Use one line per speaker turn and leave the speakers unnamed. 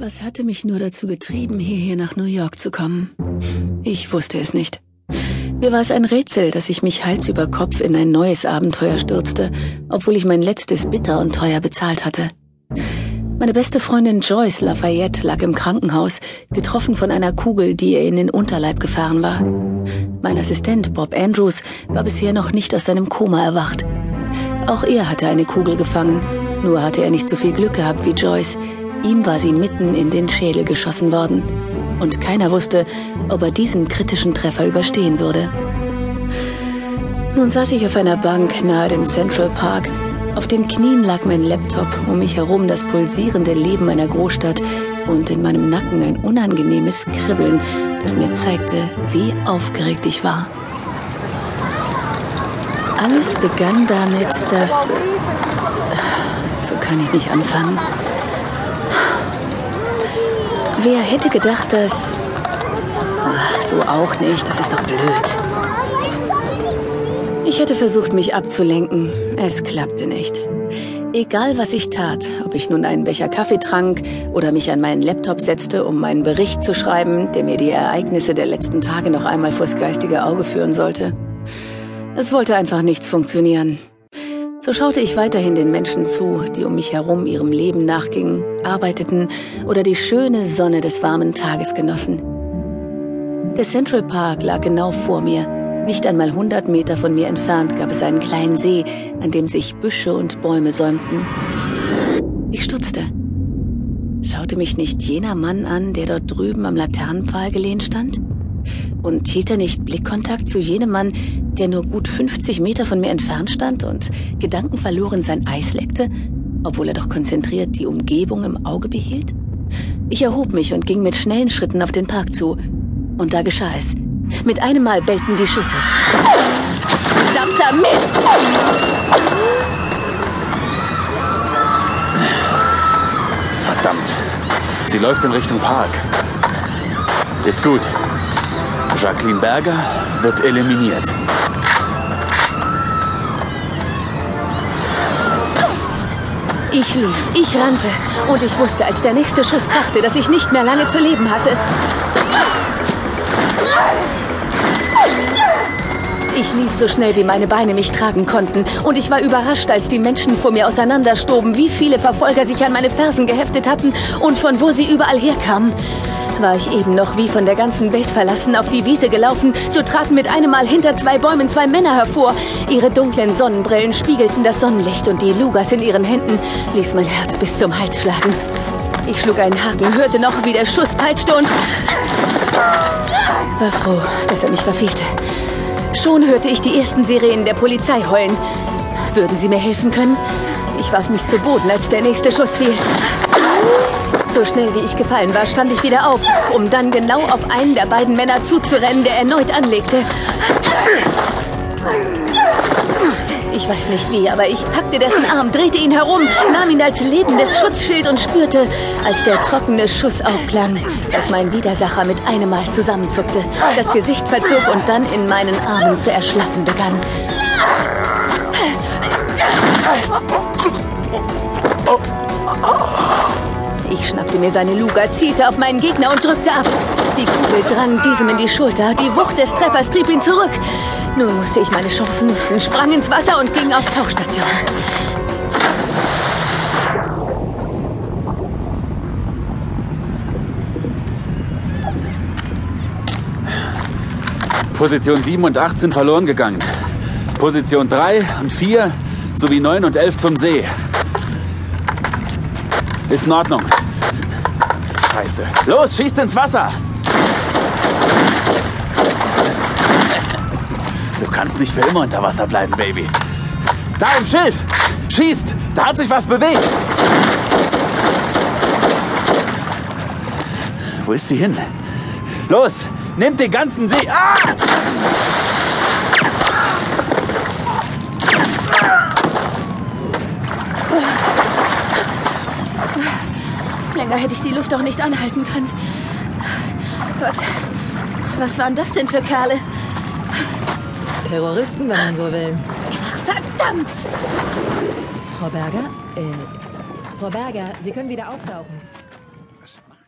Was hatte mich nur dazu getrieben, hierher nach New York zu kommen? Ich wusste es nicht. Mir war es ein Rätsel, dass ich mich Hals über Kopf in ein neues Abenteuer stürzte, obwohl ich mein letztes bitter und teuer bezahlt hatte. Meine beste Freundin Joyce Lafayette lag im Krankenhaus, getroffen von einer Kugel, die ihr in den Unterleib gefahren war. Mein Assistent Bob Andrews war bisher noch nicht aus seinem Koma erwacht. Auch er hatte eine Kugel gefangen, nur hatte er nicht so viel Glück gehabt wie Joyce. Ihm war sie mitten in den Schädel geschossen worden. Und keiner wusste, ob er diesen kritischen Treffer überstehen würde. Nun saß ich auf einer Bank nahe dem Central Park auf den Knien lag mein Laptop, um mich herum das pulsierende Leben einer Großstadt und in meinem Nacken ein unangenehmes Kribbeln, das mir zeigte, wie aufgeregt ich war. Alles begann damit, dass... So kann ich nicht anfangen. Wer hätte gedacht, dass... Ach, so auch nicht, das ist doch blöd. Ich hätte versucht, mich abzulenken. Es klappte nicht. Egal, was ich tat, ob ich nun einen Becher Kaffee trank oder mich an meinen Laptop setzte, um meinen Bericht zu schreiben, der mir die Ereignisse der letzten Tage noch einmal vors geistige Auge führen sollte. Es wollte einfach nichts funktionieren. So schaute ich weiterhin den Menschen zu, die um mich herum ihrem Leben nachgingen, arbeiteten oder die schöne Sonne des warmen Tages genossen. Der Central Park lag genau vor mir nicht einmal 100 Meter von mir entfernt gab es einen kleinen See, an dem sich Büsche und Bäume säumten. Ich stutzte. Schaute mich nicht jener Mann an, der dort drüben am Laternenpfahl gelehnt stand? Und hielt er nicht Blickkontakt zu jenem Mann, der nur gut 50 Meter von mir entfernt stand und gedankenverloren sein Eis leckte, obwohl er doch konzentriert die Umgebung im Auge behielt? Ich erhob mich und ging mit schnellen Schritten auf den Park zu. Und da geschah es. Mit einem Mal bellten die Schüsse. Verdammter Mist!
Verdammt. Sie läuft in Richtung Park. Ist gut. Jacqueline Berger wird eliminiert.
Ich lief, ich rannte und ich wusste, als der nächste Schuss krachte, dass ich nicht mehr lange zu leben hatte. Ich lief so schnell, wie meine Beine mich tragen konnten. Und ich war überrascht, als die Menschen vor mir auseinanderstoben, wie viele Verfolger sich an meine Fersen geheftet hatten und von wo sie überall herkamen. War ich eben noch wie von der ganzen Welt verlassen auf die Wiese gelaufen, so traten mit einem Mal hinter zwei Bäumen zwei Männer hervor. Ihre dunklen Sonnenbrillen spiegelten das Sonnenlicht und die Lugas in ihren Händen ließ mein Herz bis zum Hals schlagen. Ich schlug einen Haken, hörte noch, wie der Schuss peitschte und war froh, dass er mich verfehlte. Schon hörte ich die ersten Sirenen der Polizei heulen. Würden Sie mir helfen können? Ich warf mich zu Boden, als der nächste Schuss fiel. So schnell wie ich gefallen war, stand ich wieder auf, um dann genau auf einen der beiden Männer zuzurennen, der erneut anlegte. Ich weiß nicht wie, aber ich packte dessen Arm, drehte ihn herum, nahm ihn als lebendes Schutzschild und spürte, als der trockene Schuss aufklang, dass mein Widersacher mit einem Mal zusammenzuckte, das Gesicht verzog und dann in meinen Armen zu erschlaffen begann. Ich schnappte mir seine Luga, zielte auf meinen Gegner und drückte ab. Die Kugel drang diesem in die Schulter. Die Wucht des Treffers trieb ihn zurück. Nun musste ich meine Chance nutzen, sprang ins Wasser und ging auf Tauchstation.
Position 7 und 8 sind verloren gegangen. Position 3 und 4 sowie 9 und 11 zum See. Ist in Ordnung. Scheiße. Los, schießt ins Wasser! Du kannst nicht für immer unter Wasser bleiben, Baby. Da im Schilf! Schießt! Da hat sich was bewegt! Wo ist sie hin? Los! Nehmt den ganzen See! Ah!
Länger hätte ich die Luft auch nicht anhalten können. Was. Was waren das denn für Kerle?
Terroristen, wenn man so will.
Ach, verdammt!
Frau Berger? Äh. Frau Berger, Sie können wieder auftauchen.